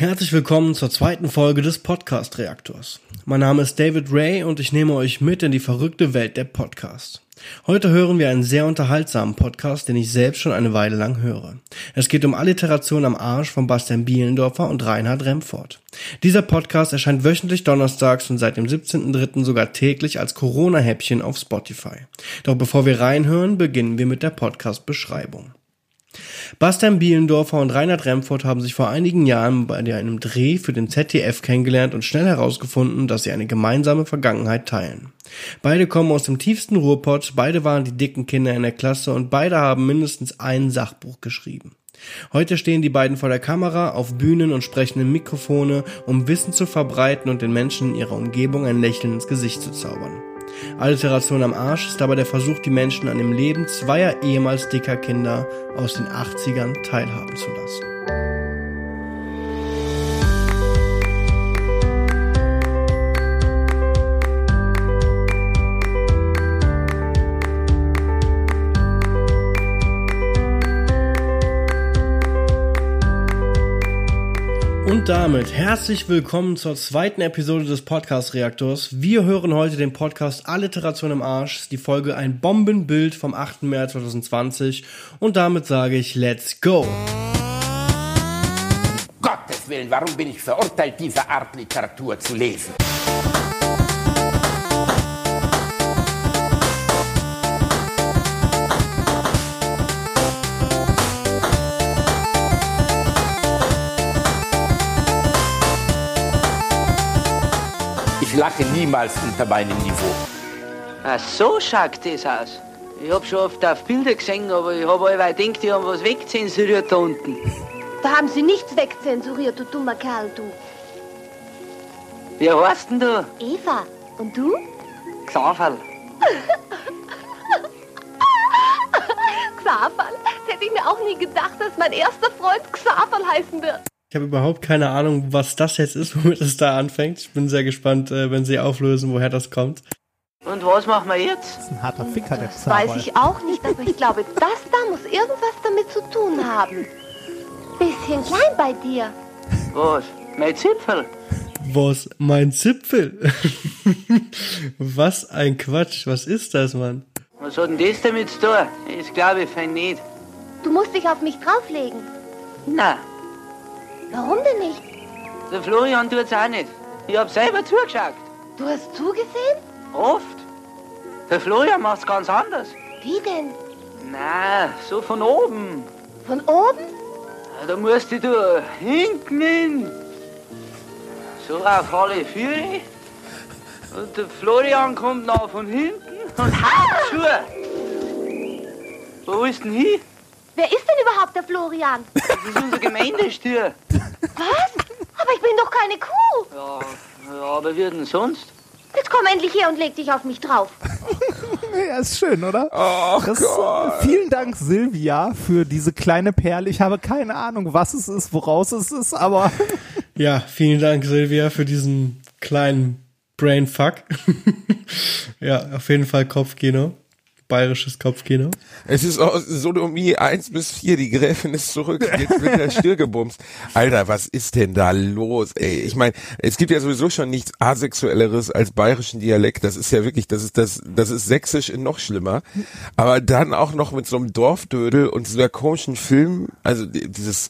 Herzlich willkommen zur zweiten Folge des Podcast Reaktors. Mein Name ist David Ray und ich nehme euch mit in die verrückte Welt der Podcasts. Heute hören wir einen sehr unterhaltsamen Podcast, den ich selbst schon eine Weile lang höre. Es geht um Alliteration am Arsch von Bastian Bielendorfer und Reinhard Remford. Dieser Podcast erscheint wöchentlich donnerstags und seit dem 17.03. sogar täglich als Corona-Häppchen auf Spotify. Doch bevor wir reinhören, beginnen wir mit der Podcast-Beschreibung. Bastian Bielendorfer und Reinhard Remford haben sich vor einigen Jahren bei einem Dreh für den ZDF kennengelernt und schnell herausgefunden, dass sie eine gemeinsame Vergangenheit teilen. Beide kommen aus dem tiefsten Ruhrpott, beide waren die dicken Kinder in der Klasse und beide haben mindestens ein Sachbuch geschrieben. Heute stehen die beiden vor der Kamera, auf Bühnen und sprechen in Mikrofone, um Wissen zu verbreiten und den Menschen in ihrer Umgebung ein Lächeln ins Gesicht zu zaubern. Alliteration am Arsch ist dabei der Versuch, die Menschen an dem Leben zweier ehemals dicker Kinder aus den 80ern teilhaben zu lassen. Und damit herzlich willkommen zur zweiten Episode des Podcast Reaktors. Wir hören heute den Podcast Alliteration im Arsch, die Folge Ein Bombenbild vom 8. März 2020 und damit sage ich Let's go! Gottes Willen, warum bin ich verurteilt, diese Art Literatur zu lesen? Lache niemals unter meinem Niveau. Ach, so schaut das aus. Ich hab schon oft auf Bilder gesehen, aber ich hab allweil gedacht, die haben was wegzensuriert da unten. Da haben sie nichts wegzensuriert, du dummer Kerl, du. Wie heißt denn du? Eva, und du? Xaverl. Xaverl. Das hätte ich mir auch nie gedacht, dass mein erster Freund Xaverl heißen wird. Ich habe überhaupt keine Ahnung, was das jetzt ist, womit es da anfängt. Ich bin sehr gespannt, äh, wenn Sie auflösen, woher das kommt. Und was machen wir jetzt? Das ist ein harter Ficker, der Das weiß ich auch nicht, aber ich glaube, das da muss irgendwas damit zu tun haben. Bisschen klein bei dir. Was? Mein Zipfel? Was? Mein Zipfel? was ein Quatsch. Was ist das, Mann? Was hat denn das damit zu tun? Das glaube ich fein nicht. Du musst dich auf mich drauflegen. Na, Warum denn nicht? der Florian tut's auch nicht. Ich hab selber zugeschaut. Du hast zugesehen? Oft. Der Florian macht's ganz anders. Wie denn? Na, so von oben. Von oben? Da musst du hinten hin. So auf alle Viere. Und der Florian kommt noch von hinten und haut zu. Wo ist denn hin? Wer ist denn überhaupt der Florian? Das ist unser Gemeindestür. Was? Aber ich bin doch keine Kuh. Ja, ja aber wie denn sonst? Jetzt komm endlich her und leg dich auf mich drauf. Ja, ist schön, oder? Ach Das, Gott. vielen Dank, Silvia, für diese kleine Perle. Ich habe keine Ahnung, was es ist, woraus es ist, aber Ja, vielen Dank, Silvia, für diesen kleinen Brainfuck. ja, auf jeden Fall Kopfkino. Bayerisches Kopfkino. Es ist aus Sodomie 1 bis 4, die Gräfin ist zurück, jetzt wird der Stirn gebumst. Alter, was ist denn da los, ey? Ich meine, es gibt ja sowieso schon nichts asexuelleres als bayerischen Dialekt. Das ist ja wirklich, das ist das, das ist sächsisch noch schlimmer. Aber dann auch noch mit so einem Dorfdödel und so einer komischen Film, also die- dieses,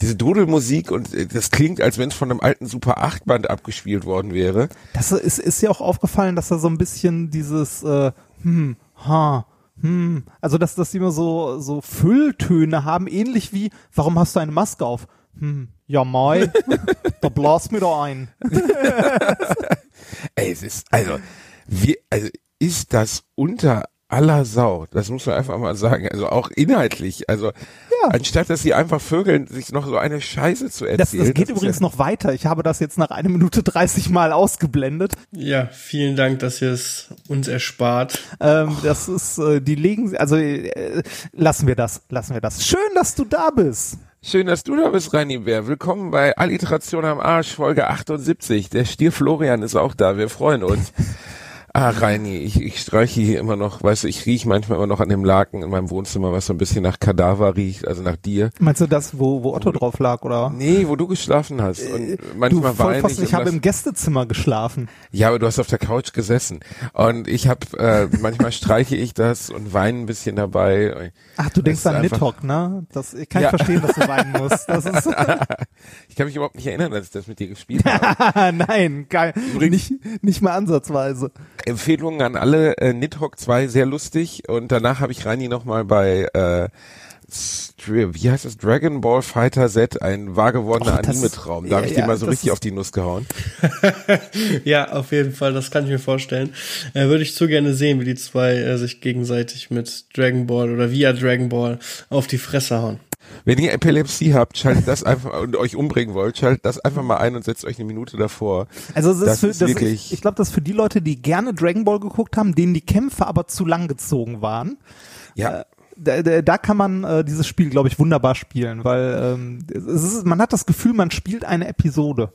diese Dudelmusik und äh, das klingt, als wenn es von einem alten Super 8 Band abgespielt worden wäre. das ist, ist ja auch aufgefallen, dass da so ein bisschen dieses äh, hm, ha, hm, also dass, dass die immer so, so Fülltöne haben, ähnlich wie, warum hast du eine Maske auf? Hm, ja, Mai, da blas mir da ein. Ey, es ist, also, wie, also, ist das unter aller Sau? Das muss man einfach mal sagen. Also auch inhaltlich. Also, Ja. anstatt dass sie einfach vögeln, sich noch so eine Scheiße zu Das, erzählen. das geht ist übrigens ja, noch weiter. Ich habe das jetzt nach einer Minute 30 Mal ausgeblendet. Ja, vielen Dank, dass ihr es uns erspart. Ähm, das ist, äh, die legen, also äh, lassen wir das, lassen wir das. Schön, dass du da bist. Schön, dass du da bist, Reini Bär. Willkommen bei Alliteration am Arsch, Folge 78. Der Stier Florian ist auch da. Wir freuen uns. Ah, Reini, ich, ich streiche hier immer noch, weißt du, ich rieche manchmal immer noch an dem Laken in meinem Wohnzimmer, was so ein bisschen nach Kadaver riecht, also nach dir. Meinst du das, wo, wo Otto drauf lag, oder? Nee, wo du geschlafen hast. Und Du manchmal weine Vollpfosten, ich. ich habe im Gästezimmer geschlafen. ja, aber du hast auf der Couch gesessen. Und ich habe, äh, manchmal streiche ich das und weine ein bisschen dabei. Ach, du denkst ist an Nidhogg, ne? Das, ich kann Ja. verstehen, dass du weinen musst. Das ist, Ich kann mich überhaupt nicht erinnern, dass ich das mit dir gespielt habe. nein, geil. Nicht, nicht mal ansatzweise. Empfehlungen an alle. Äh, Nidhogg 2 sehr lustig und danach habe ich Reini nochmal bei äh, wie heißt das? Dragon Ball Fighter Z, ein wahr gewordener Oh, das- Anime-Traum. Da habe ich ja, dir mal so richtig auf die Nuss gehauen. Ja, auf jeden Fall, das kann ich mir vorstellen. Äh, Würde ich zu gerne sehen, wie die zwei äh, sich gegenseitig mit Dragon Ball oder via Dragon Ball auf die Fresse hauen. Wenn ihr Epilepsie habt, schaltet das einfach und euch umbringen wollt, schaltet das einfach mal ein und setzt euch eine Minute davor. Also es ist Das für, ist das wirklich- ich, ich glaube, das ist für die Leute, die gerne Dragon Ball geguckt haben, denen die Kämpfe aber zu lang gezogen waren. Ja, Da, da, da kann man äh, dieses Spiel, glaube ich, wunderbar spielen, weil ähm, es ist, man hat das Gefühl, man spielt eine Episode.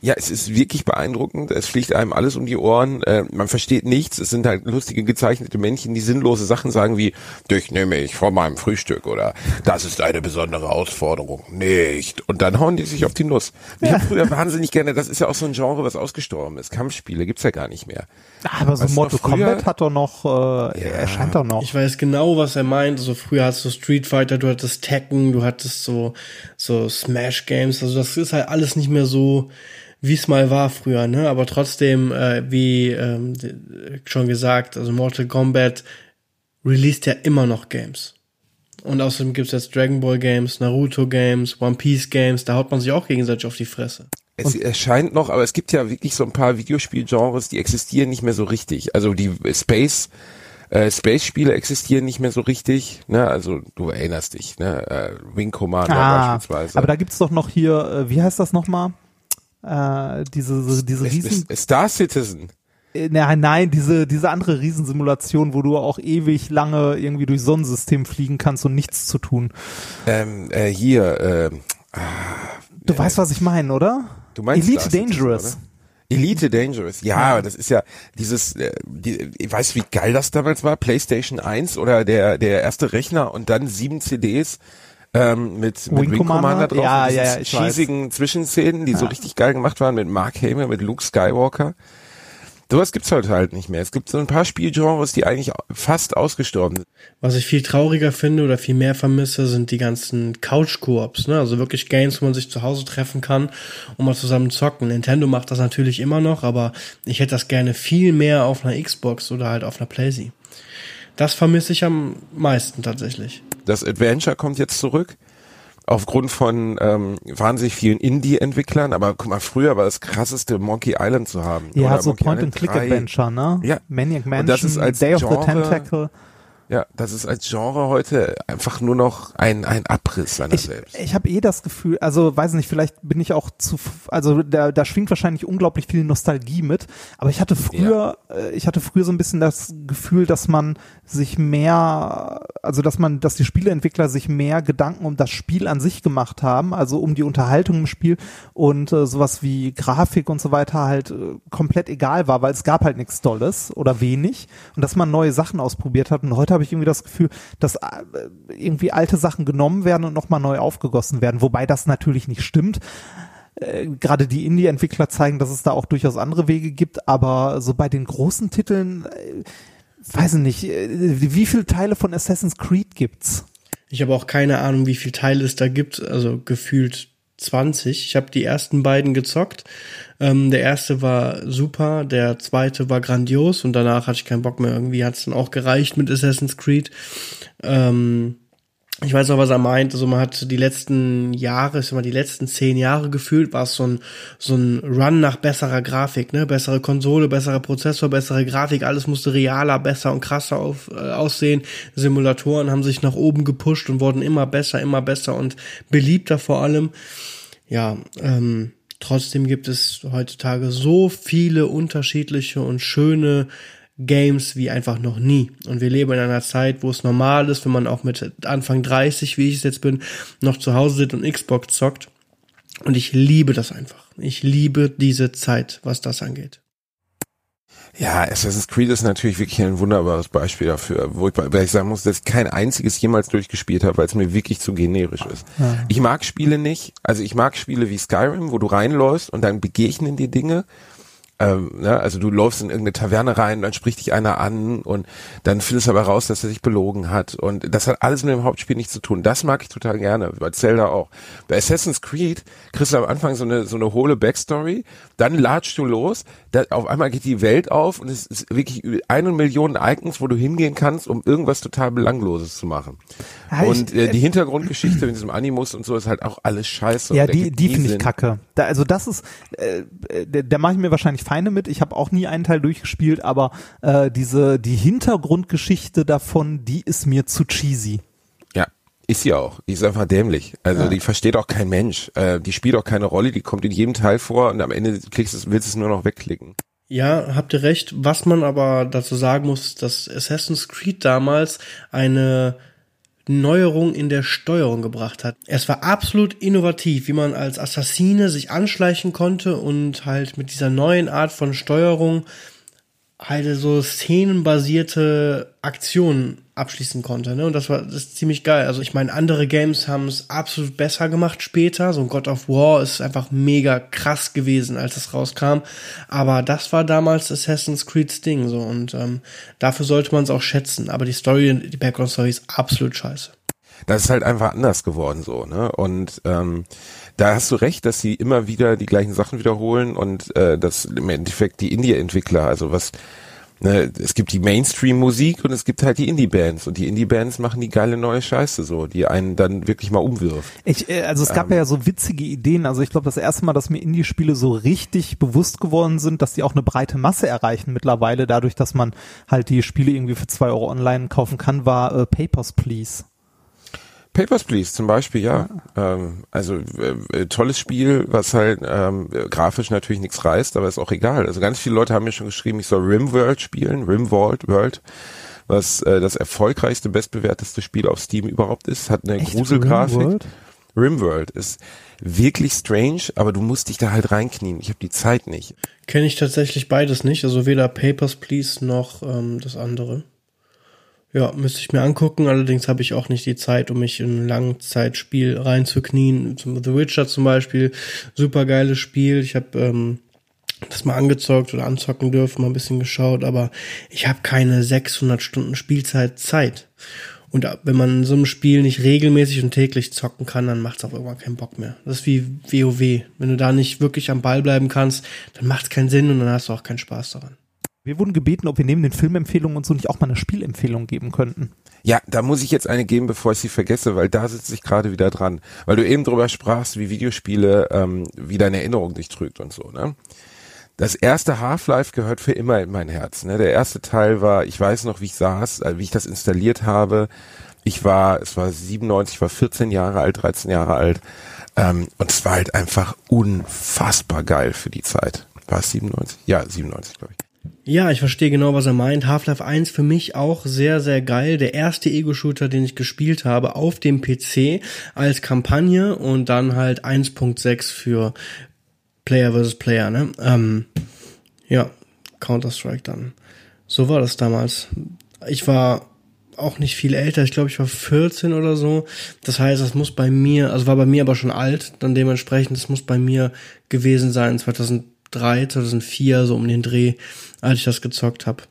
Ja, es ist wirklich beeindruckend. Es fliegt einem alles um die Ohren. Äh, man versteht nichts. Es sind halt lustige gezeichnete Männchen, die sinnlose Sachen sagen wie, dich nehme ich vor meinem Frühstück oder das ist eine besondere Herausforderung. Nicht. Und dann hauen die sich auf die Nuss. Ich habe früher wahnsinnig gerne, das ist ja auch so ein Genre, was ausgestorben ist. Kampfspiele gibt's ja gar nicht mehr. Aber so Weißt Mortal früher- Kombat hat doch noch, äh, erscheint doch noch. Ich weiß genau, was er meint. Also früher hattest du Street Fighter, du hattest Tekken, du hattest so, so Smash Games. Also das ist halt alles nicht mehr so, wie es mal war früher, ne? Aber trotzdem, äh, wie ähm, schon gesagt, also Mortal Kombat released ja immer noch Games. Und außerdem gibt's jetzt Dragon Ball Games, Naruto Games, One Piece Games, da haut man sich auch gegenseitig auf die Fresse. Es erscheint noch, aber es gibt ja wirklich so ein paar Videospielgenres, die existieren nicht mehr so richtig. Also die Space äh, Space-Spiele existieren nicht mehr so richtig. Ne? Also du erinnerst dich, ne? Äh, Wing Commander Ah, beispielsweise. aber da gibt's doch noch hier, äh, wie heißt das nochmal? Äh, diese, diese Es- Riesen, es- Star Citizen. äh, nein, nein, diese, diese andere Riesensimulation, wo du auch ewig lange irgendwie durch Sonnensystem fliegen kannst und nichts zu tun. Ähm, äh, hier, ähm, Du weißt, was ich meine, oder? du meinst Elite Citizen, Dangerous. oder? Elite Dangerous, ja, das ist ja dieses, äh, die, ich weiß wie geil das damals war, PlayStation 1 oder der der erste Rechner und dann sieben CDs ähm, mit, mit Wing Wing Commander, Commander? drauf, Ja, und ja, diesen ja, ich weiß. cheesigen Zwischenszenen, die so richtig geil gemacht waren mit Mark Hamill, mit Luke Skywalker. Sowas gibt's heute halt nicht mehr. Es gibt so ein paar Spielgenres, die eigentlich fast ausgestorben sind. Was ich viel trauriger finde oder viel mehr vermisse, sind die ganzen Couch-Koops, ne? Also wirklich Games, wo man sich zu Hause treffen kann und mal zusammen zocken. Nintendo macht das natürlich immer noch, aber ich hätte das gerne viel mehr auf einer Xbox oder halt auf einer PlayStation. Das vermisse ich am meisten tatsächlich. Das Adventure kommt jetzt zurück. Aufgrund von ähm, wahnsinnig vielen Indie-Entwicklern, aber guck mal, früher war das krasseste Monkey Island zu haben. Ja, Oder so Monkey Island 3. Point-and-Click-Adventure, ne? Ja. Maniac Und Mansion, das ist als Day of the Genre- Tentacle. Ja, das ist als Genre heute einfach nur noch ein, ein Abriss seiner Ich, selbst. ich habe eh das Gefühl, also weiß nicht, vielleicht bin ich auch zu, also da, da schwingt wahrscheinlich unglaublich viel Nostalgie mit, aber ich hatte früher, äh, ich hatte früher so ein bisschen das Gefühl, dass man sich mehr, also dass man, dass die Spieleentwickler sich mehr Gedanken um das Spiel an sich gemacht haben, also um die Unterhaltung im Spiel und äh, sowas wie Grafik und so weiter halt äh, komplett egal war, weil es gab halt nichts Dolles oder wenig und dass man neue Sachen ausprobiert hat und heute habe ich irgendwie das Gefühl, dass äh, irgendwie alte Sachen genommen werden und nochmal neu aufgegossen werden, wobei das natürlich nicht stimmt. Äh, Gerade die Indie-Entwickler zeigen, dass es da auch durchaus andere Wege gibt, aber so bei den großen Titeln, äh, weiß ich nicht, wie viele Teile von Assassin's Creed gibt's? Ich habe auch keine Ahnung, wie viel Teile es da gibt, also gefühlt 20. Ich habe die ersten beiden gezockt. Ähm, der erste war super, der zweite war grandios und danach hatte ich keinen Bock mehr. Irgendwie hat es dann auch gereicht mit Assassin's Creed. Ähm, ich weiß noch, was er meint. Also man hat die letzten Jahre, ich sag mal, die letzten zehn Jahre gefühlt, war es so ein, so ein Run nach besserer Grafik, ne? Bessere Konsole, besserer Prozessor, bessere Grafik, alles musste realer, besser und krasser auf, äh, aussehen. Simulatoren haben sich nach oben gepusht und wurden immer besser, immer besser und beliebter vor allem. Ja, ähm, trotzdem gibt es heutzutage so viele unterschiedliche und schöne Games wie einfach noch nie. Und wir leben in einer Zeit, wo es normal ist, wenn man auch mit Anfang 30, wie ich es jetzt bin, noch zu Hause sitzt und Xbox zockt. Und ich liebe das einfach. Ich liebe diese Zeit, was das angeht. Ja, Assassin's Creed ist natürlich wirklich ein wunderbares Beispiel dafür, wo ich, weil ich sagen muss, dass ich kein einziges jemals durchgespielt habe, weil es mir wirklich zu generisch ist. Ich mag Spiele nicht, also ich mag Spiele wie Skyrim, wo du reinläufst und dann begegnen dir Dinge ähm, ne, also du läufst in irgendeine Taverne rein, dann spricht dich einer an und dann findest du aber raus, dass er sich belogen hat und das hat alles mit dem Hauptspiel nichts zu tun. Das mag ich total gerne, bei Zelda auch. Bei Assassin's Creed kriegst du am Anfang so eine so eine hohle Backstory, dann latschst du los, da, auf einmal geht die Welt auf und es ist wirklich eine Million Icons, wo du hingehen kannst, um irgendwas total belangloses zu machen. Ja, ich- und äh, die Hintergrundgeschichte mit diesem Animus und so ist halt auch alles scheiße. Ja, die, die finde ich kacke. Da, also das ist, äh, äh, da mache ich mir wahrscheinlich Feinde mit. Ich habe auch nie einen Teil durchgespielt, aber äh, diese die Hintergrundgeschichte davon, die ist mir zu cheesy. Ja, ist sie auch. Die ist einfach dämlich. Also die versteht auch kein Mensch. Äh, die spielt auch keine Rolle, die kommt in jedem Teil vor und am Ende klickst du, willst du es nur noch wegklicken. Ja, habt ihr recht. Was man aber dazu sagen muss, dass Assassin's Creed damals eine Neuerung in der Steuerung gebracht hat. Es war absolut innovativ, wie man als Assassine sich anschleichen konnte und halt mit dieser neuen Art von Steuerung halt so szenenbasierte Aktionen abschließen konnte. Ne? Und das war das ist ziemlich geil. Also ich meine, andere Games haben es absolut besser gemacht später. So ein God of War ist einfach mega krass gewesen, als es rauskam. Aber das war damals Assassin's Creed's Ding so. Und ähm, dafür sollte man es auch schätzen. Aber die Story, die Background-Story ist absolut scheiße. Das ist halt einfach anders geworden so, ne? Und ähm, da hast du recht, dass sie immer wieder die gleichen Sachen wiederholen und äh, dass im Endeffekt die Indie-Entwickler, also was Ne, es gibt die Mainstream-Musik und es gibt halt die Indie-Bands und die Indie-Bands machen die geile neue Scheiße so, die einen dann wirklich mal umwirft. Ich, äh, also es Ähm. gab ja so witzige Ideen. Also ich glaube, das erste Mal, dass mir Indie-Spiele so richtig bewusst geworden sind, dass die auch eine breite Masse erreichen mittlerweile, dadurch, dass man halt die Spiele irgendwie für zwei Euro online kaufen kann, war äh, Papers, Please. Papers, Please zum Beispiel, ja. Ähm, also äh, äh, tolles Spiel, was halt ähm, äh, grafisch natürlich nichts reißt, aber ist auch egal. Also ganz viele Leute haben mir schon geschrieben, ich soll Rimworld spielen, Rimworld World, was äh, das erfolgreichste, bestbewerteste Spiel auf Steam überhaupt ist, hat eine Echt? Gruselgrafik. Rimworld? Rimworld ist wirklich strange, aber du musst dich da halt reinknien. Ich habe die Zeit nicht. Kenne ich tatsächlich beides nicht. Also weder Papers, Please noch ähm, das andere. Ja, müsste ich mir angucken. Allerdings habe ich auch nicht die Zeit, um mich in ein Langzeitspiel reinzuknien. Zum The Witcher zum Beispiel, super geiles Spiel. Ich habe ähm, das mal angezockt oder anzocken dürfen, mal ein bisschen geschaut, aber ich habe keine 600 Stunden Spielzeit Zeit. Und wenn man in so einem Spiel nicht regelmäßig und täglich zocken kann, dann macht es auf irgendwann keinen Bock mehr. Das ist wie WoW. Wenn du da nicht wirklich am Ball bleiben kannst, dann macht es keinen Sinn und dann hast du auch keinen Spaß daran. Wir wurden gebeten, ob wir neben den Filmempfehlungen und so nicht auch mal eine Spielempfehlung geben könnten. Ja, da muss ich jetzt eine geben, bevor ich sie vergesse, weil da sitze ich gerade wieder dran. Weil du eben drüber sprachst, wie Videospiele ähm, wie deine Erinnerung dich trügt und so, ne? Das erste Half-Life gehört für immer in mein Herz. Ne? Der erste Teil war, ich weiß noch, wie ich saß, äh, wie ich das installiert habe. Ich war, es war 97, ich war 14 Jahre alt, 13 Jahre alt. Ähm, und es war halt einfach unfassbar geil für die Zeit. War es 97? Ja, 97, glaube ich. Ja, ich verstehe genau, was er meint. Half-Life 1 für mich auch sehr, sehr geil. Der erste Ego-Shooter, den ich gespielt habe auf dem PC als Kampagne und dann halt 1.6 für Player versus Player, ne? Ähm, ja, Counter-Strike dann. So war das damals. Ich war auch nicht viel älter. Ich glaube, ich war 14 oder so. Das heißt, das muss bei mir, also war bei mir aber schon alt, dann dementsprechend, das muss bei mir gewesen sein 2003, 2004, so um den Dreh, als ich das gezockt habe.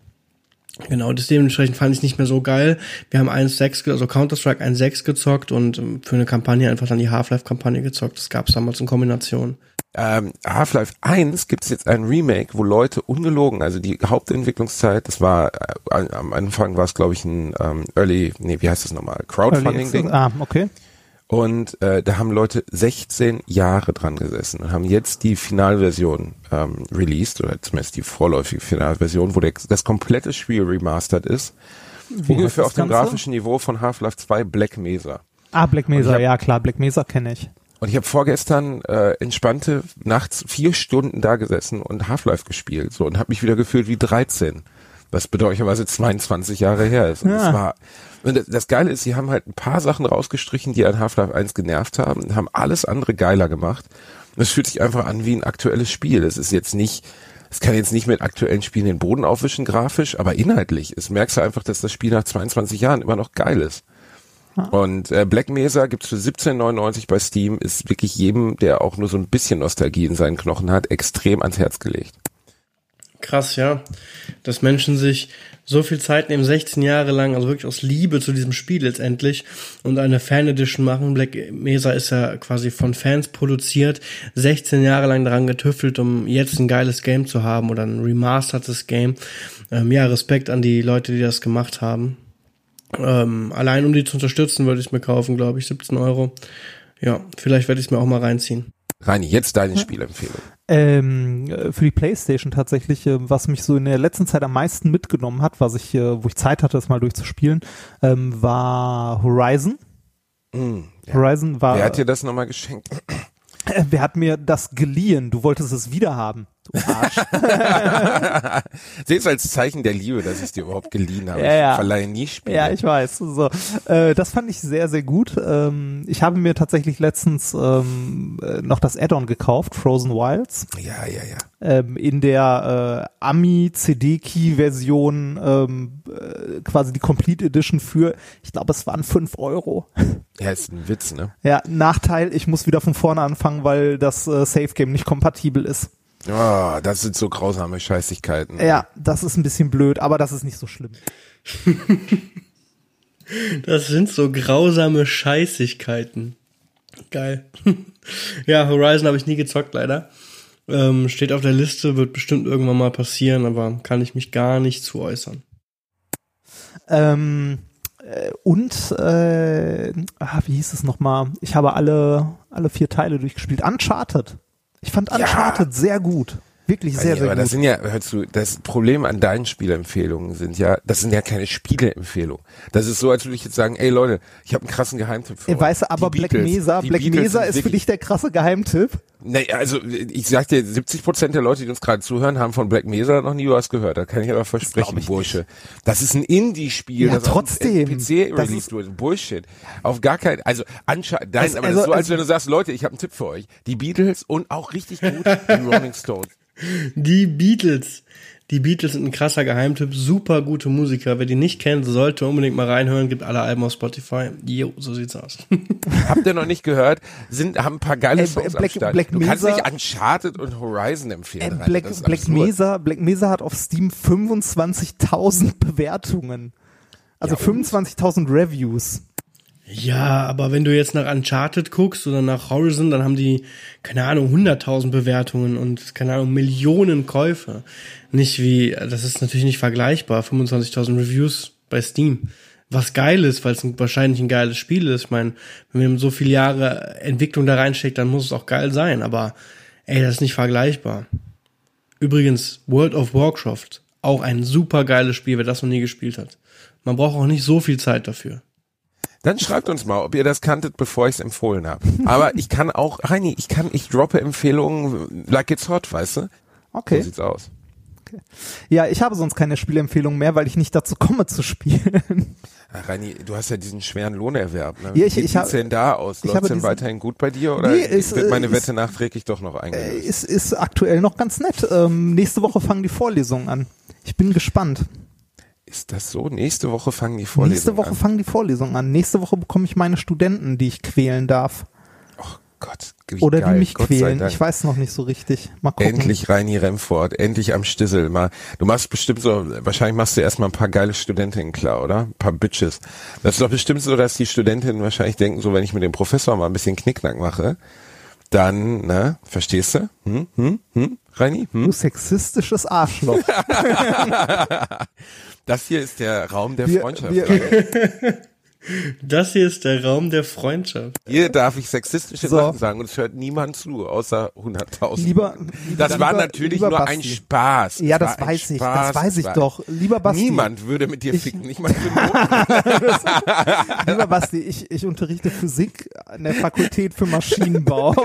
Genau, das dementsprechend fand ich nicht mehr so geil. Wir haben 1.6, ge- also Counter-Strike 1.6 gezockt und ähm, für eine Kampagne einfach dann die Half-Life-Kampagne gezockt. Das gab es damals in Kombination. ähm, Half-Life 1 gibt es jetzt ein Remake, wo Leute ungelogen, also die Hauptentwicklungszeit, das war äh, am Anfang war es glaube ich ein ähm, Early, nee, wie heißt das nochmal, Crowdfunding-Ding. Ah, okay. Und äh, da haben Leute 16 Jahre dran gesessen und haben jetzt die Finalversion ähm, released, oder zumindest die vorläufige Finalversion, wo der, das komplette Spiel remastered ist. Ungefähr das auf dem Ganze? grafischen Niveau von Half-Life 2 Black Mesa. Ah, Black Mesa, hab- ja klar, Black Mesa kenne ich. Und ich habe vorgestern äh, entspannte nachts vier Stunden da gesessen und Half-Life gespielt so und habe mich wieder gefühlt wie 13, was bedeutenderweise 22 Jahre her ist. Und Ja. das war und das, Geile ist, sie haben halt ein paar Sachen rausgestrichen, die an Half-Life 1 genervt haben, und haben alles andere geiler gemacht. Und es fühlt sich einfach an wie ein aktuelles Spiel. Es ist jetzt nicht es kann jetzt nicht mit aktuellen Spielen den Boden aufwischen grafisch, aber inhaltlich, es merkst du einfach, dass das Spiel nach 22 Jahren immer noch geil ist. Und äh, Black Mesa gibt's für 17,99 bei Steam, ist wirklich jedem, der auch nur so ein bisschen Nostalgie in seinen Knochen hat, extrem ans Herz gelegt. Krass, ja. Dass Menschen sich so viel Zeit nehmen, 16 Jahre lang, also wirklich aus Liebe zu diesem Spiel letztendlich und eine Fan Edition machen. Black Mesa ist ja quasi von Fans produziert, 16 Jahre lang daran getüffelt, um jetzt ein geiles Game zu haben oder ein remastertes Game. Ähm, ja, Respekt an die Leute, die das gemacht haben. Ähm, allein um die zu unterstützen, würde ich mir kaufen, glaube ich, 17 Euro. Ja, vielleicht werde ich es mir auch mal reinziehen. Reini, jetzt deine Spielempfehlung. Ähm, äh, für die Playstation tatsächlich, äh, was mich so in der letzten Zeit am meisten mitgenommen hat, was ich, äh, wo ich Zeit hatte, das mal durchzuspielen, ähm, war Horizon. Mm, ja. Horizon war. Wer hat dir das nochmal geschenkt? Äh, wer hat mir das geliehen? Du wolltest es wieder haben. Du Arsch. Seht es als Zeichen der Liebe, dass ich es dir überhaupt geliehen habe. Ja, ja. Ich verleihe nie Spiele. ja, ich weiß. So, äh, das fand ich sehr, sehr gut. Ähm, ich habe mir tatsächlich letztens ähm, äh, noch das Add-on gekauft, Frozen Wilds. ja, ja, ja. ähm, in der äh, Ami CD Key Version ähm, äh, quasi die Complete Edition für, ich glaube, es waren fünf Euro. Ja, ist ein Witz, ne? ja, Nachteil, ich muss wieder von vorne anfangen, weil das äh, Safe Game nicht kompatibel ist. Oh, das sind so grausame Scheißigkeiten. Ja, das ist ein bisschen blöd, aber das ist nicht so schlimm. Das sind so grausame Scheißigkeiten. Geil. ja, Horizon habe ich nie gezockt, leider. Ähm, steht auf der Liste, wird bestimmt irgendwann mal passieren, aber kann ich mich gar nicht zu äußern. Ähm, äh, und äh, ah, wie hieß es nochmal? Ich habe alle alle vier Teile durchgespielt. Uncharted. Ich fand Uncharted sehr gut. Wirklich sehr, Ja, sehr aber das gut. sind ja, hörst du, das Problem an deinen Spielempfehlungen sind ja, das sind ja keine Spieleempfehlungen. Das ist so, als würde ich jetzt sagen, ey Leute, ich habe einen krassen Geheimtipp für euch. weißt du, aber Die Black Beatles, Mesa, Black Beatles Mesa ist für dich der krasse Geheimtipp. Nee, also ich sag dir, 70 Prozent der Leute, die uns gerade zuhören, haben von Black Mesa noch nie was gehört. Da kann ich aber versprechen, ich Bursche. Das ist ein Indie-Spiel, Ja, das trotzdem. PC Das released wurde. Bullshit. Auf gar keinen, also anscheinend, nein, Es- aber also- das ist so, als also- wenn du sagst, Leute, ich habe einen Tipp für euch. Die Beatles und auch richtig gut die Rolling Stones. Die Beatles. Die Beatles sind ein krasser Geheimtipp, super gute Musiker. Wer die nicht kennt, sollte unbedingt mal reinhören. Gibt alle Alben auf Spotify. Jo, so sieht's aus. Habt ihr noch nicht gehört? Sind, haben ein paar geile Ey, Songs Black- am Start. Black du kannst nicht Uncharted und Horizon empfehlen. Rainer, Black, Black. Mesa, Black Mesa hat auf Steam 25.000 Bewertungen. Also 25.000 Reviews. Ja, aber wenn du jetzt nach Uncharted guckst oder nach Horizon, dann haben die, keine Ahnung, 100.000 Bewertungen und, keine Ahnung, Millionen Käufe. Nicht wie, das ist natürlich nicht vergleichbar, 25.000 Reviews bei Steam. Was geil ist, weil es ein, wahrscheinlich ein geiles Spiel ist. Ich meine, wenn man so viele Jahre Entwicklung da reinsteckt, dann muss es auch geil sein. Aber, ey, das ist nicht vergleichbar. Übrigens, World of Warcraft, auch ein super geiles Spiel, wer das noch nie gespielt hat. Man braucht auch nicht so viel Zeit dafür. Dann schreibt uns mal, ob ihr das kanntet, bevor ich es empfohlen habe. Aber ich kann auch, Heini, ich kann, ich droppe Empfehlungen like it's hot, weißt du? So Okay. sieht's aus. Ja, ich habe sonst keine Spielempfehlung mehr, weil ich nicht dazu komme zu spielen. Ach, Reini, du hast ja diesen schweren Lohnerwerb. Ne? Ja, ich- Wie ich sieht's denn da aus? Läuft's denn weiterhin gut bei dir oder Nee, es, wird äh, meine ist- Wette nachträglich doch noch Äh, eingelöst? ist, ist aktuell noch ganz nett. Ähm, nächste Woche fangen die Vorlesungen an. Ich bin gespannt. Ist das so? Nächste Woche fangen die Vorlesungen Nächste Woche an. fangen die Vorlesungen an. Nächste Woche bekomme ich meine Studenten, die ich quälen darf. Oh Gott, wie Oder geil. die mich Gott quälen. Ich weiß noch nicht so richtig. Mal gucken. Endlich Reini Remford, endlich am Stissel. Mal, du machst bestimmt so, wahrscheinlich machst du erstmal ein paar geile Studentinnen klar, oder? Ein paar Bitches. Das ist doch bestimmt so, dass die Studentinnen wahrscheinlich denken, so wenn ich mit dem Professor mal ein bisschen Knickknack mache, dann, ne, verstehst du? Hm, hm, hm, Reini? Hm? Du sexistisches Arschloch. Das hier ist der Raum der Wir- Freundschaft. wir-. Das hier ist der Raum der Freundschaft. Hier darf ich sexistische So. Sachen sagen und es hört niemand zu, außer 100.000. Lieber, Das lieber, war natürlich lieber nur Basti. ein Spaß. Ja, das ein weiß ich, Spaß. das weiß ich doch. Lieber Basti. Niemand würde mit dir Ich- ficken, nicht mal. Lieber Basti, ich, ich unterrichte Physik an der Fakultät für Maschinenbau.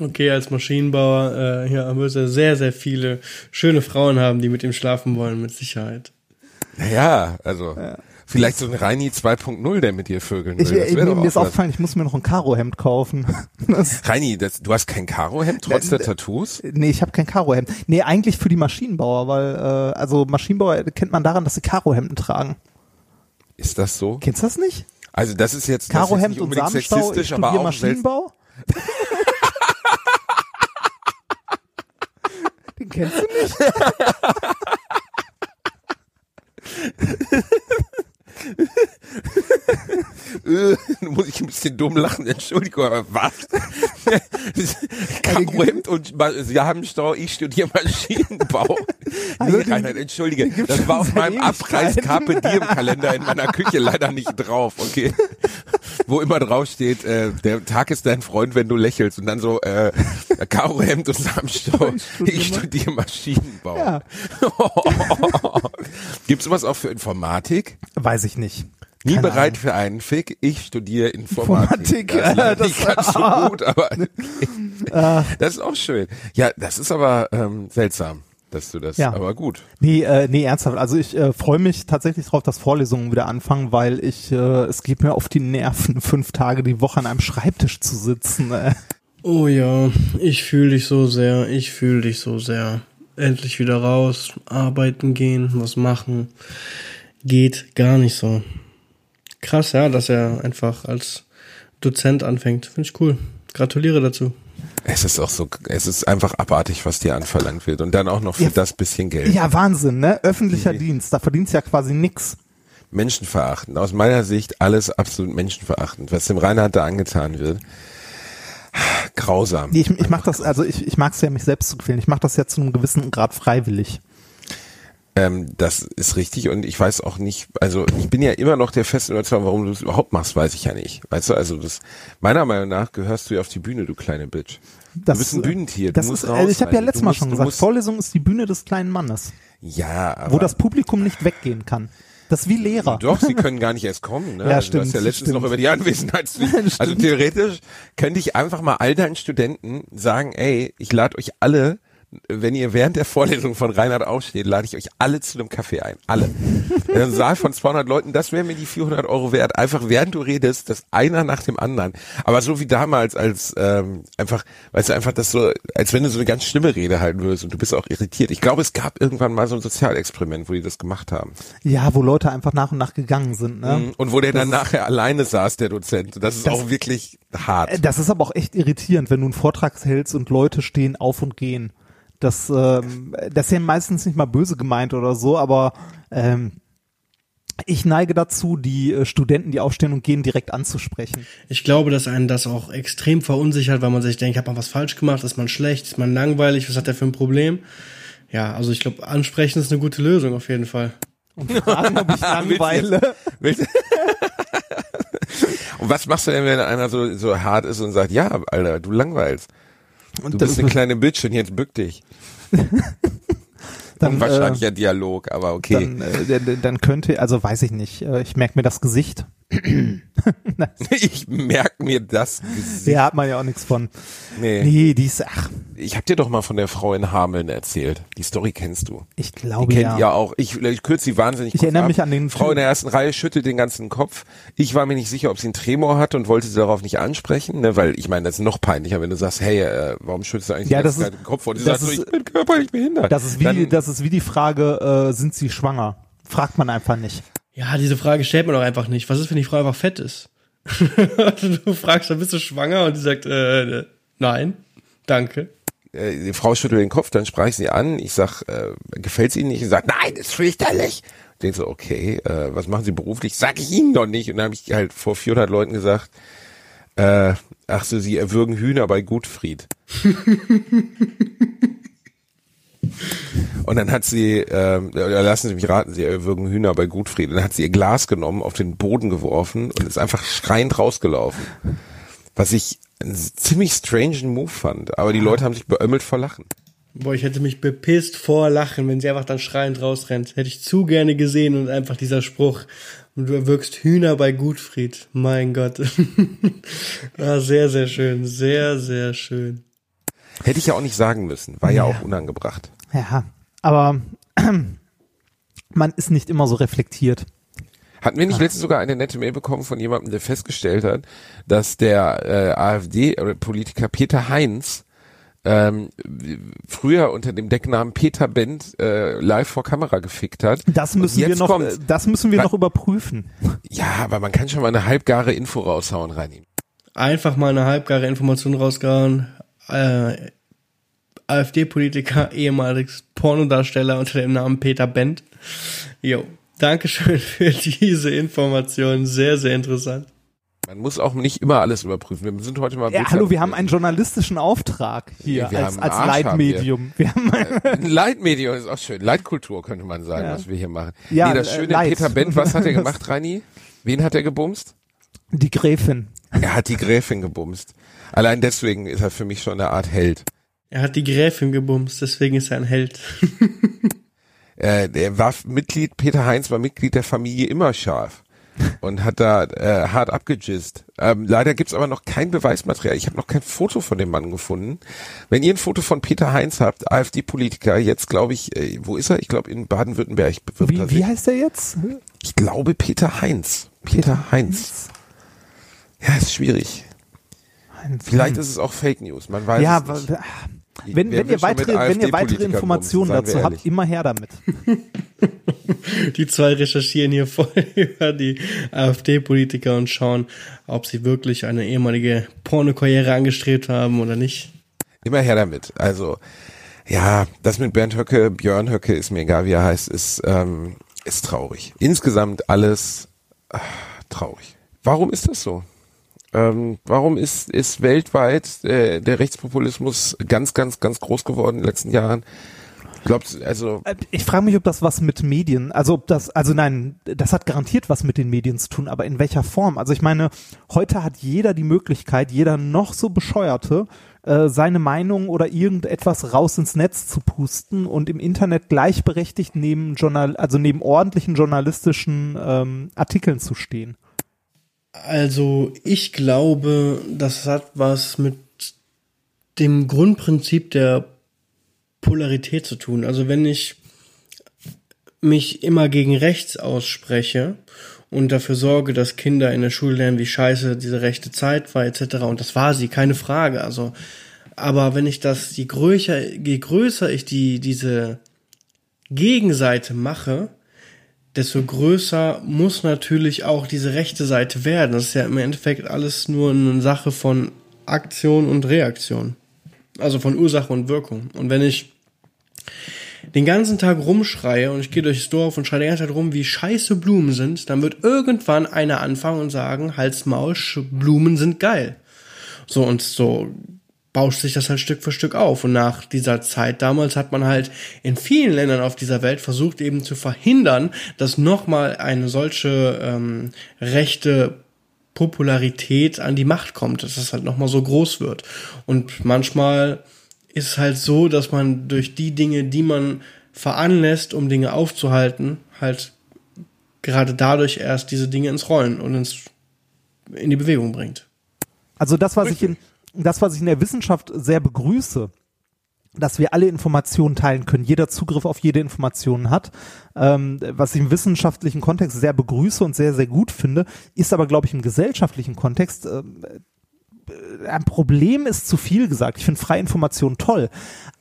Okay, als Maschinenbauer, äh, ja, wirst du sehr, sehr viele schöne Frauen haben, die mit ihm schlafen wollen, mit Sicherheit. Naja, also Vielleicht so ein Reini 2.0, der mit dir vögeln will. Ich, Das ich, mir ist aufgefallen, ich muss mir noch ein Karohemd kaufen. Das, Reini, das, du hast kein Karohemd trotz der Tattoos? nee, ich habe kein Karohemd. Nee, eigentlich für die Maschinenbauer, weil äh, also Maschinenbauer kennt man daran, dass sie Karohemden tragen. Ist das so? Kennst du das nicht? Also das ist jetzt, das ist jetzt Karohemd nicht und unbedingt Samenstau, ich sexistisch, aber auch Maschinenbau. Den kennst du nicht? äh, muss ich ein bisschen dumm lachen, Entschuldigung, aber was? Karohemd und Ma- Samenstau, ich studiere Maschinenbau. Also Nee, Reinhard, entschuldige, das war auf meinem. Abreiß Carpe Diem Kalender in meiner Küche leider nicht drauf, okay? Wo immer drauf steht, äh, der Tag ist dein Freund, wenn du lächelst und dann so äh, Karohemd und Samenstau, ich studiere Maschinenbau. Ja. Gibt's sowas auch für Informatik? Weiß ich nicht. Nie Keine bereit Ahnung. für einen Fick, ich studiere Informatik. Informatik, das ist leider das- ganz so gut, aber das ist auch schön. Ja, das ist aber ähm, seltsam, dass du das, Ja. aber gut. Nee, äh, nee, ernsthaft. Also ich äh, freue mich tatsächlich drauf, dass Vorlesungen wieder anfangen, weil ich, äh, es geht mir auf die Nerven, fünf Tage die Woche an einem Schreibtisch zu sitzen. Äh. Oh ja, ich fühle dich so sehr, ich fühle dich so sehr. Endlich wieder raus, arbeiten gehen, was machen. Geht gar nicht so. Krass, ja, dass er einfach als Dozent anfängt. Finde ich cool. Gratuliere dazu. Es ist auch so, es ist einfach abartig, was dir anverlangt wird und dann auch noch für Ja. das bisschen Geld. Ja, Wahnsinn, ne? Öffentlicher Dienst, da verdienst du ja quasi nix. Menschenverachtend. Aus meiner Sicht alles absolut menschenverachtend, was dem Reinhard da angetan wird. Grausam. Nee, Ich, ich mach das, also ich, ich mag es ja, mich selbst zu quälen. Ich mache das ja zu einem gewissen Grad freiwillig. Ähm, das ist richtig und ich weiß auch nicht, also ich bin ja immer noch der festen Überzeugung, warum du es überhaupt machst, weiß ich ja nicht. Weißt du, also das, meiner Meinung nach gehörst du ja auf die Bühne, du kleine Bitch. Das, du bist ein Bühnentier, du das musst ist, raus. also ich habe ja letztes Mal musst- schon gesagt, musst- Vorlesung ist die Bühne des kleinen Mannes, Ja, aber. wo das Publikum nicht weggehen kann. Das ist wie Lehrer. Doch, sie können gar nicht erst kommen. Ne? Ja, Also Du hast stimmt, ja letztens stimmt. noch über die Anwesenheitspflicht. also Stimmt. theoretisch könnte ich einfach mal all deinen Studenten sagen, ey, ich lade euch alle, wenn ihr während der Vorlesung von Reinhard aufsteht, lade ich euch alle zu einem Kaffee ein. Alle. In einem Saal von 200 Leuten, das wäre mir die 400 Euro wert. Einfach während du redest, das einer nach dem anderen. Aber so wie damals, als ähm, einfach, weißt du, einfach das so, als wenn du so eine ganz schlimme Rede halten würdest und du bist auch irritiert. Ich glaube, es gab irgendwann mal so ein Sozialexperiment, wo die das gemacht haben. Ja, wo Leute einfach nach und nach gegangen sind. Ne? Und wo der dann nachher alleine saß, der Dozent. Das ist Das- auch wirklich hart. Äh, Das ist aber auch echt irritierend, wenn du einen Vortrag hältst und Leute stehen auf und gehen. Das, ähm, das ist ja meistens nicht mal böse gemeint oder so, aber ähm, ich neige dazu, die äh, Studenten, die aufstehen und gehen, direkt anzusprechen. Ich glaube, dass einen das auch extrem verunsichert, weil man sich denkt, hat man was falsch gemacht, ist man schlecht, ist man langweilig, was hat der für ein Problem? Ja, also ich glaube, ansprechen ist eine gute Lösung auf jeden Fall. Und fragen, ob ich langweile. Willst- und was machst du denn, wenn einer so, so hart ist und sagt, ja, Alter, du langweilst. Und Du bist eine kleine Bitch und jetzt bück dich. dann, Unwahrscheinlicher Dialog, aber okay. Dann, äh, dann- dann könnte, also weiß ich nicht, äh, ich merke mir das Gesicht. ich merk mir das Gesicht. Da hat man ja auch nichts von. Nee. Nee, die ist, ach, Ich hab dir doch mal von der Frau in Hameln erzählt. Die Story kennst du. ich Die glaube kennt ja. ihr auch. Ich, ich kürze sie wahnsinnig Ich erinnere ab. mich an den Frau in der ersten Reihe schüttelt den ganzen Kopf. Ich war mir nicht sicher, ob sie einen Tremor hat und wollte sie darauf nicht ansprechen, ne? weil ich meine, das ist noch peinlicher, wenn du sagst, hey, äh, warum schüttelst du eigentlich Ja, die ganze das Zeit ist- den Kopf? Und sie das sagt so, ist- ich bin körperlich behindert. Das ist wie, Dann, das ist wie die Frage, äh, sind sie schwanger? Fragt man einfach nicht. Ja, diese Frage stellt man doch einfach nicht. Was ist, wenn die Frau einfach fett ist? du fragst, dann bist du schwanger und die sagt, äh, nein, danke. äh, die Frau schüttelt den Kopf, dann sprach ich sie an. Ich sag, äh, gefällt's Ihnen nicht? Sie sagt, nein, das ist fürchterlich. Ich denk so, okay, äh, was machen Sie beruflich? Sag ich Ihnen doch nicht. Und dann habe ich halt vor 400 Leuten gesagt, äh, ach so, Sie erwürgen Hühner bei Gutfried. Und dann hat sie, oder lassen Sie mich raten, sie erwürgen Hühner bei Gutfried. Und dann hat sie ihr Glas genommen, auf den Boden geworfen und ist einfach schreiend rausgelaufen. Was ich einen ziemlich strangen Move fand. Aber die Leute haben sich beömmelt vor Lachen. Boah, ich hätte mich bepisst vor Lachen, wenn sie einfach dann schreiend rausrennt. Hätte ich zu gerne gesehen und einfach dieser Spruch. Und du erwürgst Hühner bei Gutfried. Mein Gott. ah, sehr, sehr schön. Sehr, sehr schön. Hätte ich ja auch nicht sagen müssen. War ja, auch unangebracht. Ja, aber man ist nicht immer so reflektiert. Hatten wir nicht letztens sogar eine nette Mail bekommen von jemandem, der festgestellt hat, dass der äh, AfD-Politiker Peter Heinz ähm, früher unter dem Decknamen Peter Bent äh, live vor Kamera gefickt hat. Das müssen wir noch, kommt's. das müssen wir noch überprüfen. Ja, aber man kann schon mal eine halbgare Info raushauen, Reini. Einfach mal eine halbgare Information rausgehauen. Äh, AfD-Politiker, ehemaliges Pornodarsteller unter dem Namen Peter Bent. Jo, Dankeschön für diese Information. Sehr, sehr interessant. Man muss auch nicht immer alles überprüfen. Wir sind heute mal Ja, hallo, wir haben einen journalistischen Auftrag hier Wir als, als Leitmedium. Wir haben ein Leitmedium ist auch schön. Leitkultur könnte man sagen, Ja. was wir hier machen. Ja, nee, das äh, schöne Leid. Peter Bent, was hat er gemacht, Reini? Wen hat er gebumst? die Gräfin. Er hat die Gräfin gebumst. Allein deswegen ist er für mich schon eine Art Held. Er hat die Gräfin gebumst, deswegen ist er ein Held. Äh, der war Mitglied, Peter Heinz war Mitglied der Familie immer scharf und hat da äh, hart abgejizzt. Ähm, leider gibt's aber noch kein Beweismaterial. Ich habe noch kein Foto von dem Mann gefunden. Wenn ihr ein Foto von Peter Heinz habt, AfD-Politiker, jetzt glaube ich, äh, wo ist er? Ich glaube in Baden-Württemberg. er Wie, wie heißt der jetzt? Ich glaube Peter Heinz. Peter Heinz. Ja, ist schwierig. Heinz. Vielleicht ist es auch Fake News. Man weiß ja, es nicht. wa- wenn, wenn, ihr weitere, wenn ihr weitere Informationen dazu habt, immer her damit. Die zwei recherchieren hier voll über die AfD-Politiker und schauen, ob sie wirklich eine ehemalige Pornokarriere angestrebt haben oder nicht. Immer her damit. Also, ja, das mit Bernd Höcke, Björn Höcke, ist mir egal, wie er heißt, ist, ähm, ist traurig. Insgesamt alles ah, traurig. Warum ist das so? Ähm, warum ist, ist weltweit äh, der Rechtspopulismus ganz, ganz, ganz groß geworden in den letzten Jahren? Glaubt, also, Äh, Ich frage mich, ob das was mit Medien, also ob das, also nein, das hat garantiert was mit den Medien zu tun, aber in welcher Form? Also ich meine, heute hat jeder die Möglichkeit, jeder noch so bescheuerte, äh, seine Meinung oder irgendetwas raus ins Netz zu pusten und im Internet gleichberechtigt neben Journal, also neben ordentlichen journalistischen ähm, Artikeln zu stehen. Also ich glaube, das hat was mit dem Grundprinzip der Polarität zu tun. Also wenn ich mich immer gegen rechts ausspreche und dafür sorge, dass Kinder in der Schule lernen, wie scheiße diese rechte Zeit war etc. Und das war sie, keine Frage. Also, aber wenn ich das, je größer, je größer ich die diese Gegenseite mache, desto größer muss natürlich auch diese rechte Seite werden. Das ist ja im Endeffekt alles nur eine Sache von Aktion und Reaktion. Also von Ursache und Wirkung. Und wenn ich den ganzen Tag rumschreie und ich gehe durchs Dorf und schreie die ganze Zeit rum, wie scheiße Blumen sind, dann wird irgendwann einer anfangen und sagen, Hals, Maul, Blumen sind geil. So und so bauscht sich das halt Stück für Stück auf. Und nach dieser Zeit damals hat man halt in vielen Ländern auf dieser Welt versucht eben zu verhindern, dass nochmal eine solche ähm, rechte Popularität an die Macht kommt, dass es halt nochmal so groß wird. Und manchmal ist es halt so, dass man durch die Dinge, die man veranlässt, um Dinge aufzuhalten, halt gerade dadurch erst diese Dinge ins Rollen und ins, in die Bewegung bringt. Also das, was ich in, das, was ich in der Wissenschaft sehr begrüße, dass wir alle Informationen teilen können, jeder Zugriff auf jede Information hat, ähm, was ich im wissenschaftlichen Kontext sehr begrüße und sehr, sehr gut finde, ist aber, glaube ich, im gesellschaftlichen Kontext ähm, äh, ein Problem ist zu viel gesagt. Ich finde freie Information toll,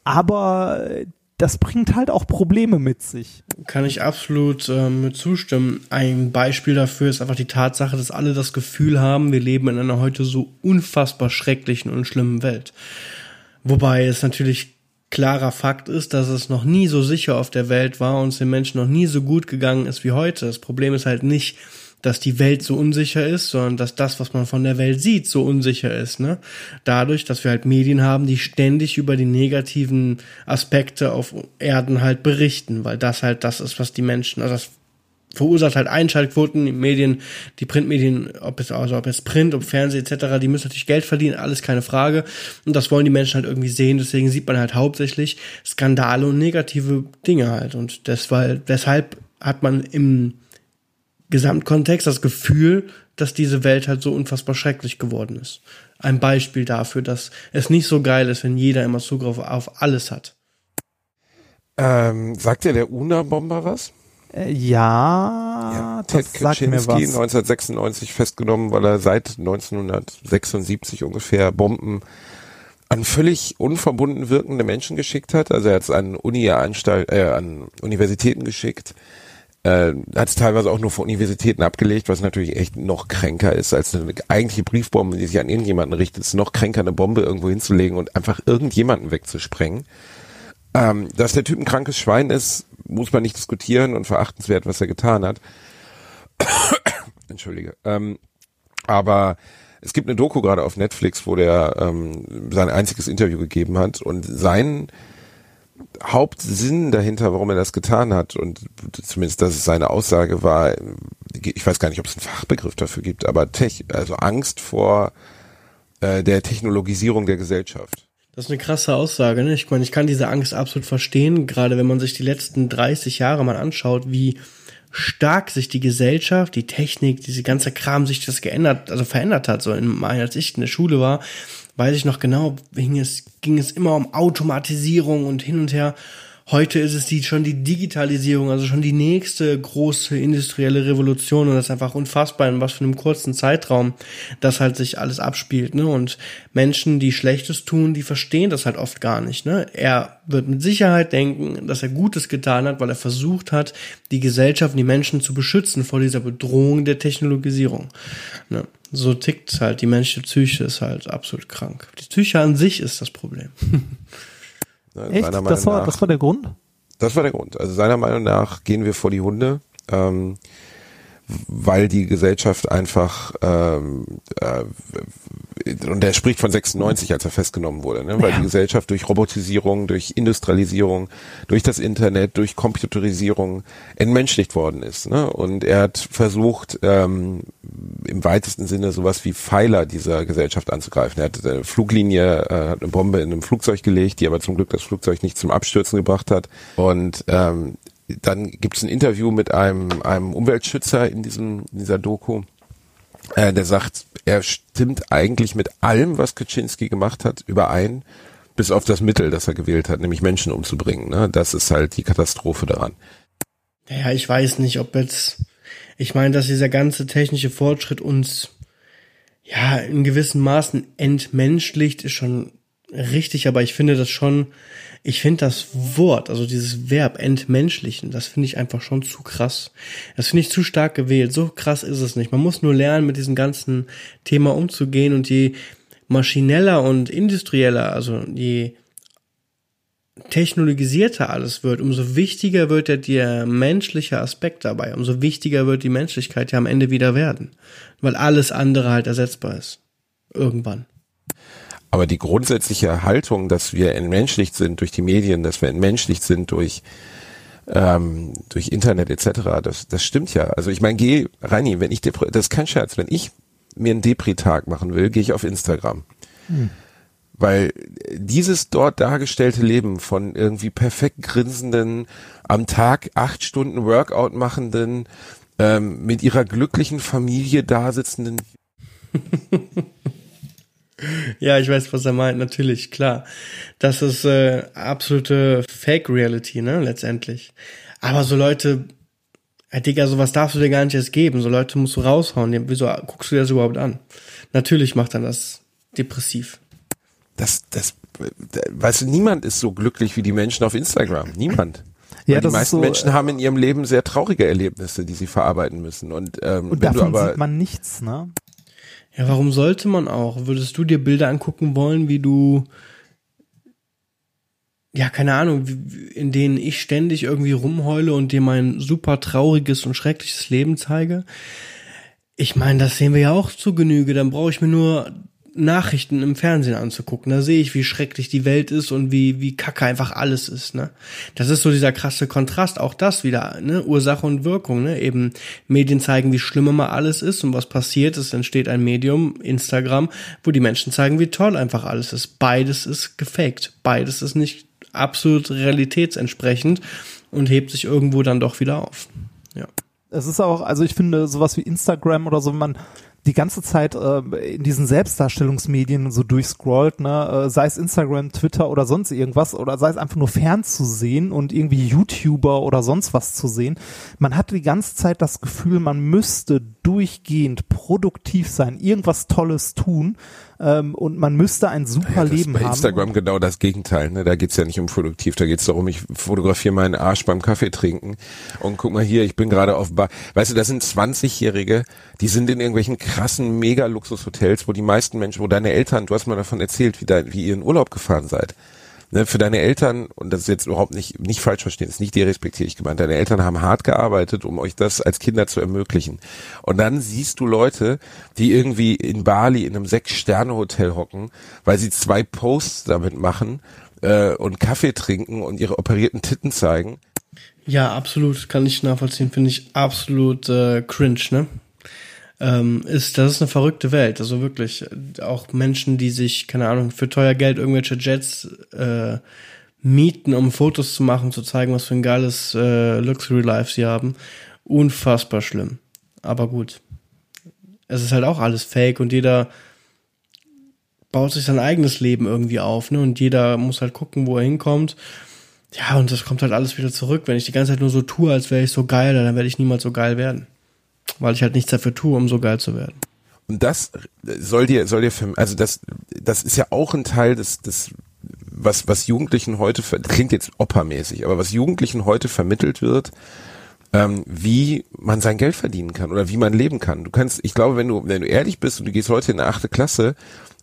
aber äh, das bringt halt auch Probleme mit sich. Kann ich absolut ähm, mit zustimmen. Ein Beispiel dafür ist einfach die Tatsache, dass alle das Gefühl haben, wir leben in einer heute so unfassbar schrecklichen und schlimmen Welt. Wobei es natürlich klarer Fakt ist, dass es noch nie so sicher auf der Welt war und es den Menschen noch nie so gut gegangen ist wie heute. Das Problem ist halt nicht, dass die Welt so unsicher ist, sondern dass das, was man von der Welt sieht, so unsicher ist. Ne? Dadurch, dass wir halt Medien haben, die ständig über die negativen Aspekte auf Erden halt berichten, weil das halt das ist, was die Menschen, also das verursacht halt Einschaltquoten, die Medien, die Printmedien, ob es also ob es Print, ob Fernsehen etc., die müssen natürlich Geld verdienen, alles keine Frage. Und das wollen die Menschen halt irgendwie sehen. Deswegen sieht man halt hauptsächlich Skandale und negative Dinge halt. Und deshalb, deshalb hat man im Gesamtkontext das Gefühl, dass diese Welt halt so unfassbar schrecklich geworden ist. Ein Beispiel dafür, dass es nicht so geil ist, wenn jeder immer Zugriff auf alles hat. ähm, sagt dir der Una-Bomber was? Äh, ja, Ja, das Ted sagt mir Kaczynski was. 1996 festgenommen, weil er seit 1976 ungefähr Bomben an völlig unverbunden wirkende Menschen geschickt hat. Also er hat es an Uni-Anstalt, äh, an Universitäten geschickt. Äh, hat es teilweise auch nur von Universitäten abgelegt, was natürlich echt noch kränker ist, als eine eigentliche Briefbombe, die sich an irgendjemanden richtet. Es ist noch kränker, eine Bombe irgendwo hinzulegen und einfach irgendjemanden wegzusprengen. Ähm, dass der Typ ein krankes Schwein ist, muss man nicht diskutieren und verachtenswert, was er getan hat. Entschuldige. Ähm, aber es gibt eine Doku gerade auf Netflix, wo der ähm, sein einziges Interview gegeben hat und sein Hauptsinn dahinter, warum er das getan hat und zumindest das ist seine Aussage war, ich weiß gar nicht, ob es einen Fachbegriff dafür gibt, aber Tech, also Angst vor äh, der Technologisierung der Gesellschaft. Das ist eine krasse Aussage. Ne? Ich meine, ich kann diese Angst absolut verstehen, gerade wenn man sich die letzten 30 Jahre mal anschaut, wie stark sich die Gesellschaft, die Technik, diese ganze Kram sich das geändert, also verändert hat. So in meiner, als ich in der Schule war, weiß ich noch genau, ging es, ging es immer um Automatisierung und hin und her. Heute ist es die, schon die Digitalisierung, also schon die nächste große industrielle Revolution und das ist einfach unfassbar, in was für einem kurzen Zeitraum das halt sich alles abspielt, ne? Und Menschen, die Schlechtes tun, die verstehen das halt oft gar nicht, ne? Er wird mit Sicherheit denken, dass er Gutes getan hat, weil er versucht hat, die Gesellschaft und die Menschen zu beschützen vor dieser Bedrohung der Technologisierung. Ne? So tickt halt, die menschliche Psyche ist halt absolut krank. Die Psyche an sich ist das Problem. Ne, Echt? Das war, nach- das war der Grund? Das war der Grund. Also seiner Meinung nach gehen wir vor die Hunde, ähm, weil die Gesellschaft einfach ähm, äh, und er spricht von 96, als er festgenommen wurde, ne? weil die Gesellschaft durch Robotisierung, durch Industrialisierung, durch das Internet, durch Computerisierung entmenschlicht worden ist. Ne? Und er hat versucht, ähm, im weitesten Sinne sowas wie Pfeiler dieser Gesellschaft anzugreifen. Er hat eine Fluglinie, äh, hat eine Bombe in einem Flugzeug gelegt, die aber zum Glück das Flugzeug nicht zum Abstürzen gebracht hat. Und ähm, dann gibt es ein Interview mit einem, einem Umweltschützer in, diesem, in dieser Doku, äh, der sagt, er stimmt eigentlich mit allem, was Kaczynski gemacht hat, überein, bis auf das Mittel, das er gewählt hat, nämlich Menschen umzubringen. Ne? Das ist halt die Katastrophe daran. Ja, ich weiß nicht, ob jetzt, ich meine, dass dieser ganze technische Fortschritt uns ja in gewissen Maßen entmenschlicht, ist schon richtig, aber ich finde das schon, ich finde das Wort, also dieses Verb entmenschlichen, das finde ich einfach schon zu krass. Das finde ich zu stark gewählt. So krass ist es nicht. Man muss nur lernen, mit diesem ganzen Thema umzugehen und je maschineller und industrieller, also je technologisierter alles wird, umso wichtiger wird ja der menschliche Aspekt dabei, umso wichtiger wird die Menschlichkeit ja am Ende wieder werden, weil alles andere halt ersetzbar ist. Irgendwann. Aber die grundsätzliche Haltung, dass wir entmenschlicht sind durch die Medien, dass wir entmenschlicht sind durch ähm, durch Internet etc., das, das stimmt ja. Also ich meine, geh, Reini, wenn ich dir, das ist kein Scherz, wenn ich mir einen Depri-Tag machen will, gehe ich auf Instagram. Weil dieses dort dargestellte Leben von irgendwie perfekt grinsenden, am Tag acht Stunden Workout machenden, ähm, mit ihrer glücklichen Familie dasitzenden Ja, ich weiß, was er meint, natürlich, klar. Das ist äh, absolute Fake-Reality, ne, letztendlich. Aber so Leute, ja, Digga, sowas darfst du dir gar nicht erst geben. So Leute musst du raushauen. Wieso guckst du dir das überhaupt an? Natürlich macht dann das depressiv. das, das, äh, weißt du, niemand ist so glücklich wie die Menschen auf Instagram. Niemand. Ja, die meisten so, Menschen äh, haben in ihrem Leben sehr traurige Erlebnisse, die sie verarbeiten müssen. Und, ähm, Und davon aber, sieht man nichts, ne? Ja, warum sollte man auch? Würdest du dir Bilder angucken wollen, wie du, ja, keine Ahnung, in denen ich ständig irgendwie rumheule und dir mein super trauriges und schreckliches Leben zeige? Ich meine, das sehen wir ja auch zu Genüge. Dann brauche ich mir nur Nachrichten im Fernsehen anzugucken. Da sehe ich, wie schrecklich die Welt ist und wie, wie kacke einfach alles ist, ne? Das ist so dieser krasse Kontrast. Auch das wieder, ne? Ursache und Wirkung, ne? Eben Medien zeigen, wie schlimm immer alles ist und was passiert. Es entsteht ein Medium, Instagram, wo die Menschen zeigen, wie toll einfach alles ist. Beides ist gefaked. Beides ist nicht absolut realitätsentsprechend und hebt sich irgendwo dann doch wieder auf. Ja. Es ist auch, also ich finde sowas wie Instagram oder so, wenn man die ganze Zeit äh, in diesen Selbstdarstellungsmedien so durchscrollt, ne, äh, sei es Instagram, Twitter oder sonst irgendwas, oder sei es einfach nur fernzusehen und irgendwie YouTuber oder sonst was zu sehen. Man hat die ganze Zeit das Gefühl, man müsste durchgehend produktiv sein, irgendwas Tolles tun ähm, und man müsste ein super Ja, Leben bei haben. Instagram genau das Gegenteil. Ne? Da geht's ja nicht um produktiv, da geht's darum, ich fotografiere meinen Arsch beim Kaffee trinken und guck mal hier, ich bin gerade auf Bar. Weißt du, das sind 20-Jährige, die sind in irgendwelchen krassen Mega-Luxus-Hotels, wo die meisten Menschen, wo deine Eltern, du hast mal davon erzählt, wie, dein, wie ihr in Urlaub gefahren seid. Ne, für deine Eltern, und das ist jetzt überhaupt nicht, nicht falsch verstehen, ist nicht derespektierlich gemeint, deine Eltern haben hart gearbeitet, um euch das als Kinder zu ermöglichen. Und dann siehst du Leute, die irgendwie in Bali in einem Sechs-Sterne-Hotel hocken, weil sie zwei Posts damit machen äh, und Kaffee trinken und ihre operierten Titten zeigen. Ja, absolut, kann ich nachvollziehen, finde ich absolut äh, cringe, ne? Ähm, ist, das ist eine verrückte Welt, also wirklich. Auch Menschen, die sich, keine Ahnung, für teuer Geld irgendwelche Jets äh, mieten, um Fotos zu machen, zu zeigen, was für ein geiles äh, Luxury Life sie haben. Unfassbar schlimm. Aber gut. Es ist halt auch alles fake und jeder baut sich sein eigenes Leben irgendwie auf, ne? Und jeder muss halt gucken, wo er hinkommt. Ja, und das kommt halt alles wieder zurück. Wenn ich die ganze Zeit nur so tue, als wäre ich so geil, dann werde ich niemals so geil werden. Weil ich halt nichts dafür tue, um so geil zu werden. Und das soll dir, soll dir, verm- also das, das ist ja auch ein Teil des, des, was, was Jugendlichen heute, klingt jetzt oppermäßig, aber was Jugendlichen heute vermittelt wird, ähm, wie man sein Geld verdienen kann oder wie man leben kann. Du kannst, ich glaube, wenn du, wenn du ehrlich bist und du gehst heute in eine achte Klasse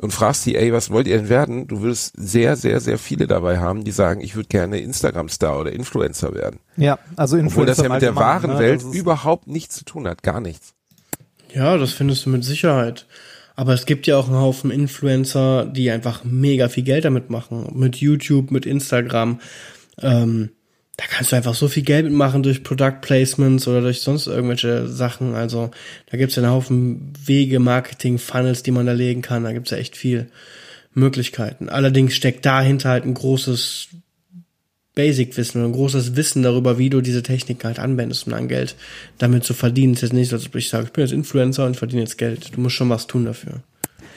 und fragst die, ey, was wollt ihr denn werden? Du wirst sehr, sehr, sehr viele dabei haben, die sagen, ich würde gerne Instagram-Star oder Influencer werden. Ja, also Influencer Obwohl das ja mit der wahren ne, Welt überhaupt nichts zu tun hat, gar nichts. Ja, das findest du mit Sicherheit. Aber es gibt ja auch einen Haufen Influencer, die einfach mega viel Geld damit machen. Mit YouTube, mit Instagram. Ähm, da kannst du einfach so viel Geld mitmachen durch Product Placements oder durch sonst irgendwelche Sachen. Also da gibt's ja einen Haufen Wege, Marketing, Funnels, die man da legen kann. Da gibt's ja echt viel Möglichkeiten. Allerdings steckt dahinter halt ein großes Basic-Wissen ein großes Wissen darüber, wie du diese Technik halt anwendest, um dann Geld damit zu verdienen. Es ist jetzt nicht so, als ob ich sage, ich bin jetzt Influencer und verdiene jetzt Geld. Du musst schon was tun dafür.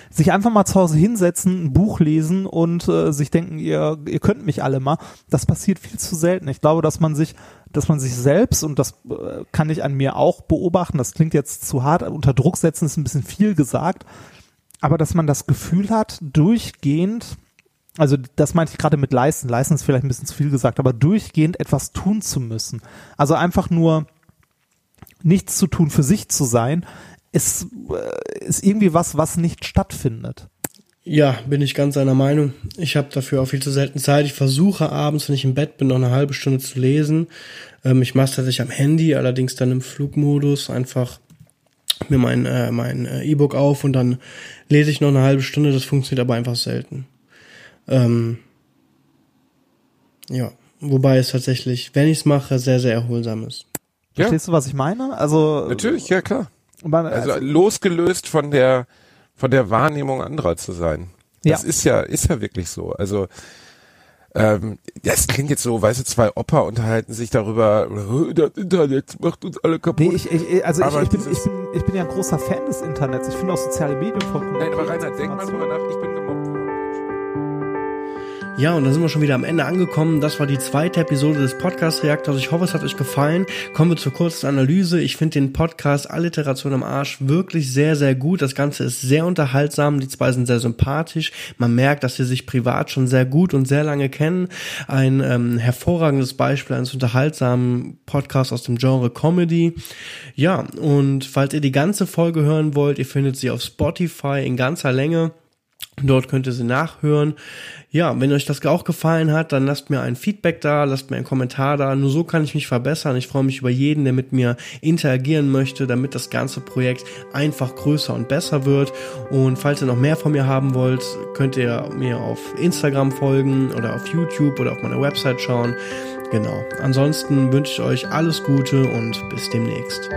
Sich einfach mal zu Hause hinsetzen, ein Buch lesen und äh, sich denken, ihr, ihr könnt mich alle mal. Das passiert viel zu selten. Ich glaube, dass man sich, dass man sich selbst, und das äh, kann ich an mir auch beobachten, das klingt jetzt zu hart, unter Druck setzen ist ein bisschen viel gesagt, aber dass man das Gefühl hat, durchgehend, also das meinte ich gerade mit leisten, leisten ist vielleicht ein bisschen zu viel gesagt, aber durchgehend etwas tun zu müssen. Also einfach nur nichts zu tun, für sich zu sein, ist, äh, ist irgendwie was, was nicht stattfindet. Ja, bin ich ganz einer Meinung. Ich habe dafür auch viel zu selten Zeit. Ich versuche abends, wenn ich im Bett bin, noch eine halbe Stunde zu lesen. Ähm, ich mache es tatsächlich am Handy, allerdings dann im Flugmodus. Einfach mir mein äh, mein äh, E-Book auf und dann lese ich noch eine halbe Stunde. Das funktioniert aber einfach selten. Ähm, ja, wobei es tatsächlich, wenn ich es mache, sehr, sehr erholsam ist. Ja. Verstehst du, was ich meine? Also, Natürlich, ja klar. Man, Also also losgelöst von der von der Wahrnehmung anderer zu sein. Das Ja. ist ja ist ja wirklich so. Also ähm, das klingt jetzt so, weißt du, zwei Opa unterhalten sich darüber, "Oh, das Internet macht uns alle kaputt. nee, ich, ich, also ich, ich, bin, ich, bin, ich bin ja ein großer Fan des Internets. Ich finde auch soziale Medien vollkommen Nein, aber Rainer, denk mal drüber nach, ich bin gemobbt. Ja, und da sind wir schon wieder am Ende angekommen. Das war die zweite Episode des Podcast-Reaktors. Ich hoffe, es hat euch gefallen. Kommen wir zur kurzen Analyse. Ich finde den Podcast Alliteration am Arsch wirklich sehr, sehr gut. Das Ganze ist sehr unterhaltsam. Die zwei sind sehr sympathisch. Man merkt, dass sie sich privat schon sehr gut und sehr lange kennen. Ein ähm, hervorragendes Beispiel eines unterhaltsamen Podcasts aus dem Genre Comedy. Ja, und falls ihr die ganze Folge hören wollt, ihr findet sie auf Spotify in ganzer Länge. Dort könnt ihr sie nachhören. Ja, wenn euch das auch gefallen hat, dann lasst mir ein Feedback da, lasst mir einen Kommentar da. Nur so kann ich mich verbessern. Ich freue mich über jeden, der mit mir interagieren möchte, damit das ganze Projekt einfach größer und besser wird. Und falls ihr noch mehr von mir haben wollt, könnt ihr mir auf Instagram folgen oder auf YouTube oder auf meiner Website schauen. Genau. Ansonsten wünsche ich euch alles Gute und bis demnächst.